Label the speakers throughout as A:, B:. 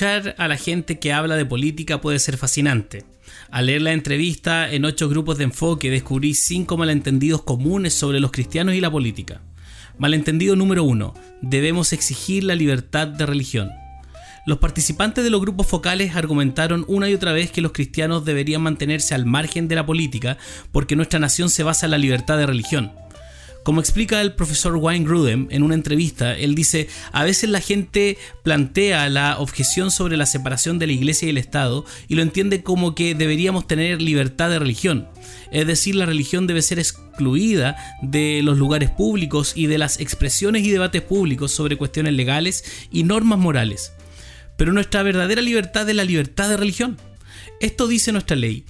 A: escuchar a la gente que habla de política puede ser fascinante. Al leer la entrevista en ocho grupos de enfoque descubrí cinco malentendidos comunes sobre los cristianos y la política. Malentendido número uno, debemos exigir la libertad de religión. Los participantes de los grupos focales argumentaron una y otra vez que los cristianos deberían mantenerse al margen de la política porque nuestra nación se basa en la libertad de religión. Como explica el profesor Wayne Grudem en una entrevista, él dice, a veces la gente plantea la objeción sobre la separación de la iglesia y el Estado y lo entiende como que deberíamos tener libertad de religión. Es decir, la religión debe ser excluida de los lugares públicos y de las expresiones y debates públicos sobre cuestiones legales y normas morales. Pero nuestra verdadera libertad es la libertad de religión. Esto dice nuestra ley.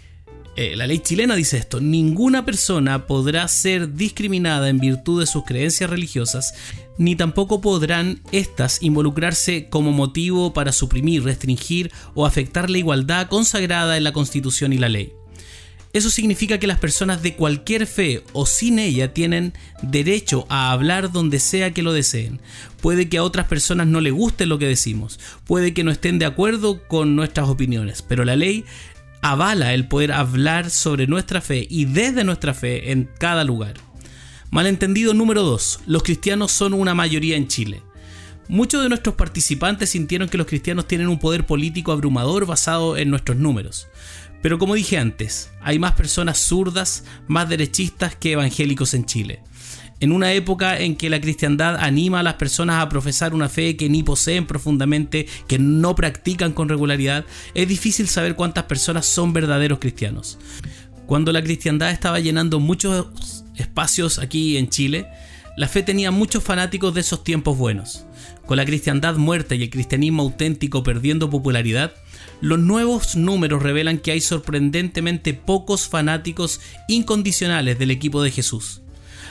A: Eh, la ley chilena dice esto, ninguna persona podrá ser discriminada en virtud de sus creencias religiosas, ni tampoco podrán éstas involucrarse como motivo para suprimir, restringir o afectar la igualdad consagrada en la Constitución y la ley. Eso significa que las personas de cualquier fe o sin ella tienen derecho a hablar donde sea que lo deseen. Puede que a otras personas no les guste lo que decimos, puede que no estén de acuerdo con nuestras opiniones, pero la ley avala el poder hablar sobre nuestra fe y desde nuestra fe en cada lugar. Malentendido número 2. Los cristianos son una mayoría en Chile. Muchos de nuestros participantes sintieron que los cristianos tienen un poder político abrumador basado en nuestros números. Pero como dije antes, hay más personas zurdas, más derechistas que evangélicos en Chile en una época en que la cristiandad anima a las personas a profesar una fe que ni poseen profundamente, que no practican con regularidad, es difícil saber cuántas personas son verdaderos cristianos. Cuando la cristiandad estaba llenando muchos espacios aquí en Chile, la fe tenía muchos fanáticos de esos tiempos buenos. Con la cristiandad muerta y el cristianismo auténtico perdiendo popularidad, los nuevos números revelan que hay sorprendentemente pocos fanáticos incondicionales del equipo de Jesús.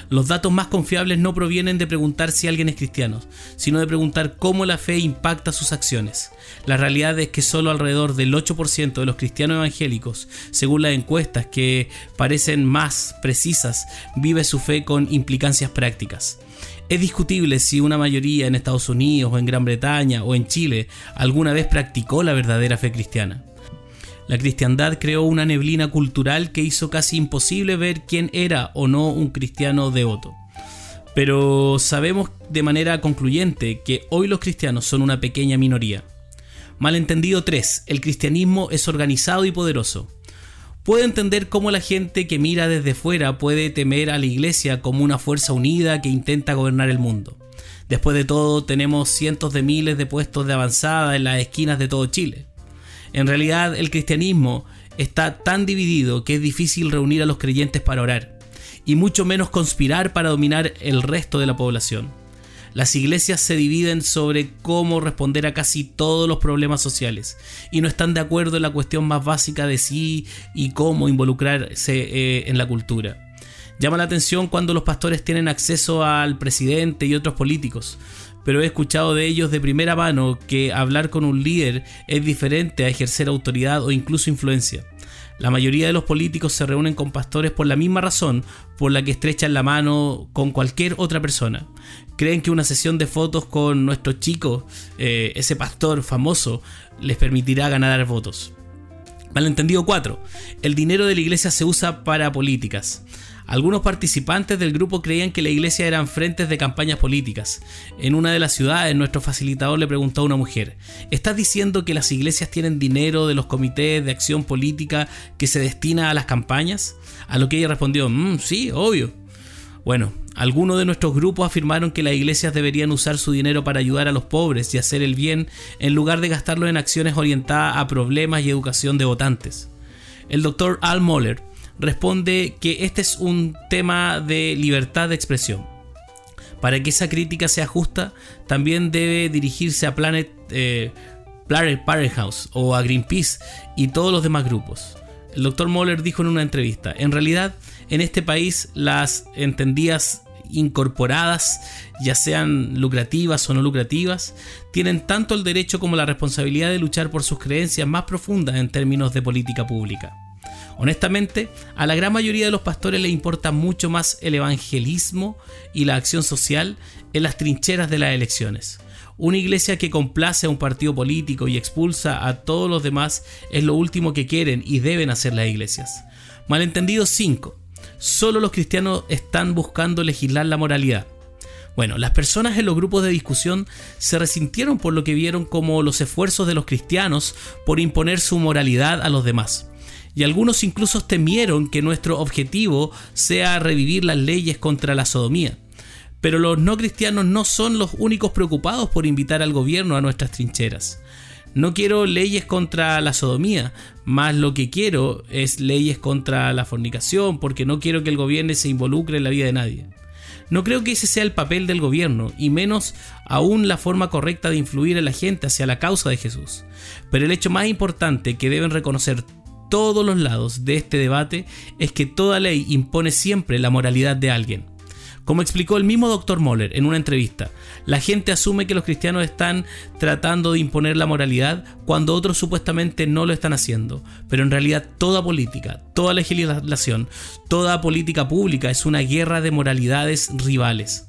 A: Los datos más confiables no provienen de preguntar si alguien es cristiano, sino de preguntar cómo la fe impacta sus acciones. La realidad es que solo alrededor del 8% de los cristianos evangélicos, según las encuestas que parecen más precisas, vive su fe con implicancias prácticas. Es discutible si una mayoría en Estados Unidos o en Gran Bretaña o en Chile alguna vez practicó la verdadera fe cristiana. La cristiandad creó una neblina cultural que hizo casi imposible ver quién era o no un cristiano devoto. Pero sabemos de manera concluyente que hoy los cristianos son una pequeña minoría. Malentendido 3. El cristianismo es organizado y poderoso. Puedo entender cómo la gente que mira desde fuera puede temer a la iglesia como una fuerza unida que intenta gobernar el mundo. Después de todo, tenemos cientos de miles de puestos de avanzada en las esquinas de todo Chile. En realidad el cristianismo está tan dividido que es difícil reunir a los creyentes para orar, y mucho menos conspirar para dominar el resto de la población. Las iglesias se dividen sobre cómo responder a casi todos los problemas sociales y no están de acuerdo en la cuestión más básica de sí y cómo involucrarse eh, en la cultura. Llama la atención cuando los pastores tienen acceso al presidente y otros políticos, pero he escuchado de ellos de primera mano que hablar con un líder es diferente a ejercer autoridad o incluso influencia. La mayoría de los políticos se reúnen con pastores por la misma razón por la que estrechan la mano con cualquier otra persona. Creen que una sesión de fotos con nuestro chico, eh, ese pastor famoso, les permitirá ganar votos. Malentendido 4. El dinero de la iglesia se usa para políticas. Algunos participantes del grupo creían que la iglesia eran frentes de campañas políticas. En una de las ciudades, nuestro facilitador le preguntó a una mujer, ¿estás diciendo que las iglesias tienen dinero de los comités de acción política que se destina a las campañas? A lo que ella respondió, mmm, sí, obvio. Bueno, algunos de nuestros grupos afirmaron que las iglesias deberían usar su dinero para ayudar a los pobres y hacer el bien en lugar de gastarlo en acciones orientadas a problemas y educación de votantes. El doctor Al Moller, responde que este es un tema de libertad de expresión. Para que esa crítica sea justa, también debe dirigirse a Planet, eh, Planet o a Greenpeace y todos los demás grupos. El doctor Moller dijo en una entrevista, en realidad en este país las entendidas incorporadas, ya sean lucrativas o no lucrativas, tienen tanto el derecho como la responsabilidad de luchar por sus creencias más profundas en términos de política pública. Honestamente, a la gran mayoría de los pastores les importa mucho más el evangelismo y la acción social en las trincheras de las elecciones. Una iglesia que complace a un partido político y expulsa a todos los demás es lo último que quieren y deben hacer las iglesias. Malentendido 5. Solo los cristianos están buscando legislar la moralidad. Bueno, las personas en los grupos de discusión se resintieron por lo que vieron como los esfuerzos de los cristianos por imponer su moralidad a los demás. Y algunos incluso temieron que nuestro objetivo sea revivir las leyes contra la sodomía. Pero los no cristianos no son los únicos preocupados por invitar al gobierno a nuestras trincheras. No quiero leyes contra la sodomía, más lo que quiero es leyes contra la fornicación, porque no quiero que el gobierno se involucre en la vida de nadie. No creo que ese sea el papel del gobierno, y menos aún la forma correcta de influir en la gente hacia la causa de Jesús. Pero el hecho más importante que deben reconocer todos los lados de este debate es que toda ley impone siempre la moralidad de alguien. Como explicó el mismo Dr. Moller en una entrevista, la gente asume que los cristianos están tratando de imponer la moralidad cuando otros supuestamente no lo están haciendo. Pero en realidad toda política, toda legislación, toda política pública es una guerra de moralidades rivales.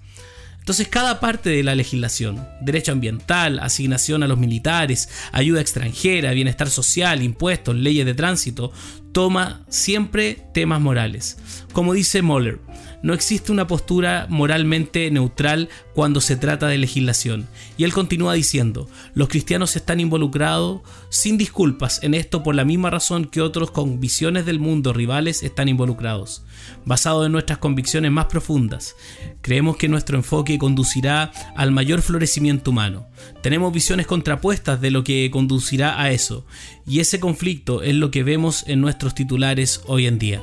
A: Entonces cada parte de la legislación, derecho ambiental, asignación a los militares, ayuda extranjera, bienestar social, impuestos, leyes de tránsito, toma siempre temas morales. Como dice Moller, no existe una postura moralmente neutral cuando se trata de legislación. Y él continúa diciendo, los cristianos están involucrados sin disculpas en esto por la misma razón que otros con visiones del mundo rivales están involucrados. Basado en nuestras convicciones más profundas, creemos que nuestro enfoque conducirá al mayor florecimiento humano. Tenemos visiones contrapuestas de lo que conducirá a eso, y ese conflicto es lo que vemos en nuestros titulares hoy en día.